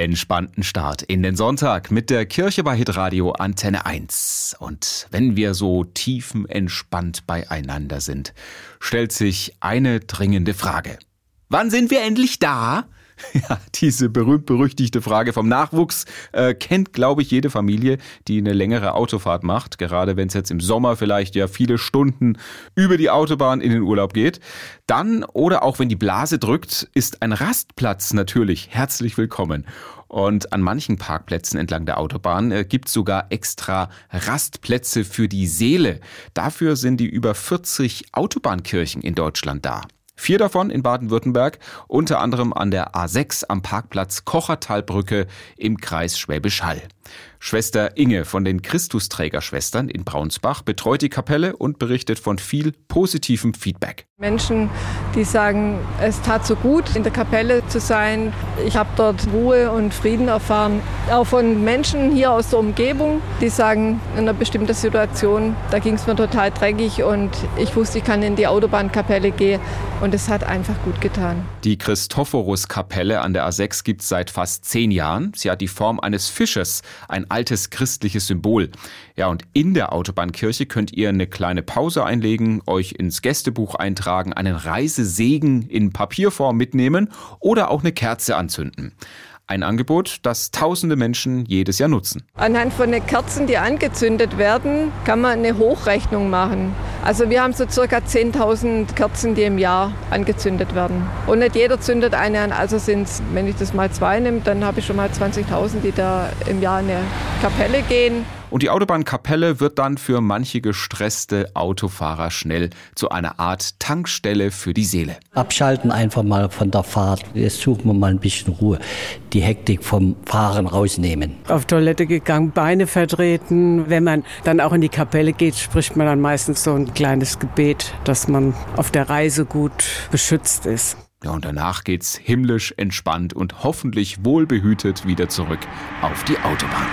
entspannten Start in den Sonntag mit der Kirche bei Hitradio Antenne 1. Und wenn wir so tiefenentspannt beieinander sind, stellt sich eine dringende Frage. Wann sind wir endlich da? Ja, diese berühmt-berüchtigte Frage vom Nachwuchs äh, kennt, glaube ich, jede Familie, die eine längere Autofahrt macht, gerade wenn es jetzt im Sommer vielleicht ja viele Stunden über die Autobahn in den Urlaub geht. Dann oder auch wenn die Blase drückt, ist ein Rastplatz natürlich herzlich willkommen. Und an manchen Parkplätzen entlang der Autobahn äh, gibt es sogar extra Rastplätze für die Seele. Dafür sind die über 40 Autobahnkirchen in Deutschland da. Vier davon in Baden-Württemberg, unter anderem an der A6 am Parkplatz Kochertalbrücke im Kreis Schwäbisch Hall. Schwester Inge von den Christusträgerschwestern in Braunsbach betreut die Kapelle und berichtet von viel positivem Feedback. Menschen, die sagen, es tat so gut, in der Kapelle zu sein. Ich habe dort Ruhe und Frieden erfahren. Auch von Menschen hier aus der Umgebung, die sagen, in einer bestimmten Situation, da ging es mir total dreckig und ich wusste, ich kann in die Autobahnkapelle gehen. Und es hat einfach gut getan. Die Christophorus-Kapelle an der A6 gibt es seit fast zehn Jahren. Sie hat die Form eines Fisches, ein altes christliches Symbol. Ja, und in der Autobahnkirche könnt ihr eine kleine Pause einlegen, euch ins Gästebuch eintragen, einen Reisesegen in Papierform mitnehmen oder auch eine Kerze anzünden. Ein Angebot, das tausende Menschen jedes Jahr nutzen. Anhand von den Kerzen, die angezündet werden, kann man eine Hochrechnung machen. Also wir haben so circa 10.000 Kerzen, die im Jahr angezündet werden. Und nicht jeder zündet eine an. Also sind es, wenn ich das mal zwei nehme, dann habe ich schon mal 20.000, die da im Jahr in eine Kapelle gehen. Und die Autobahnkapelle wird dann für manche gestresste Autofahrer schnell zu einer Art Tankstelle für die Seele. Abschalten einfach mal von der Fahrt. Jetzt suchen wir mal ein bisschen Ruhe. Die Hektik vom Fahren rausnehmen. Auf Toilette gegangen, Beine vertreten. Wenn man dann auch in die Kapelle geht, spricht man dann meistens so ein kleines Gebet, dass man auf der Reise gut beschützt ist. Ja, und danach geht's himmlisch entspannt und hoffentlich wohlbehütet wieder zurück auf die Autobahn.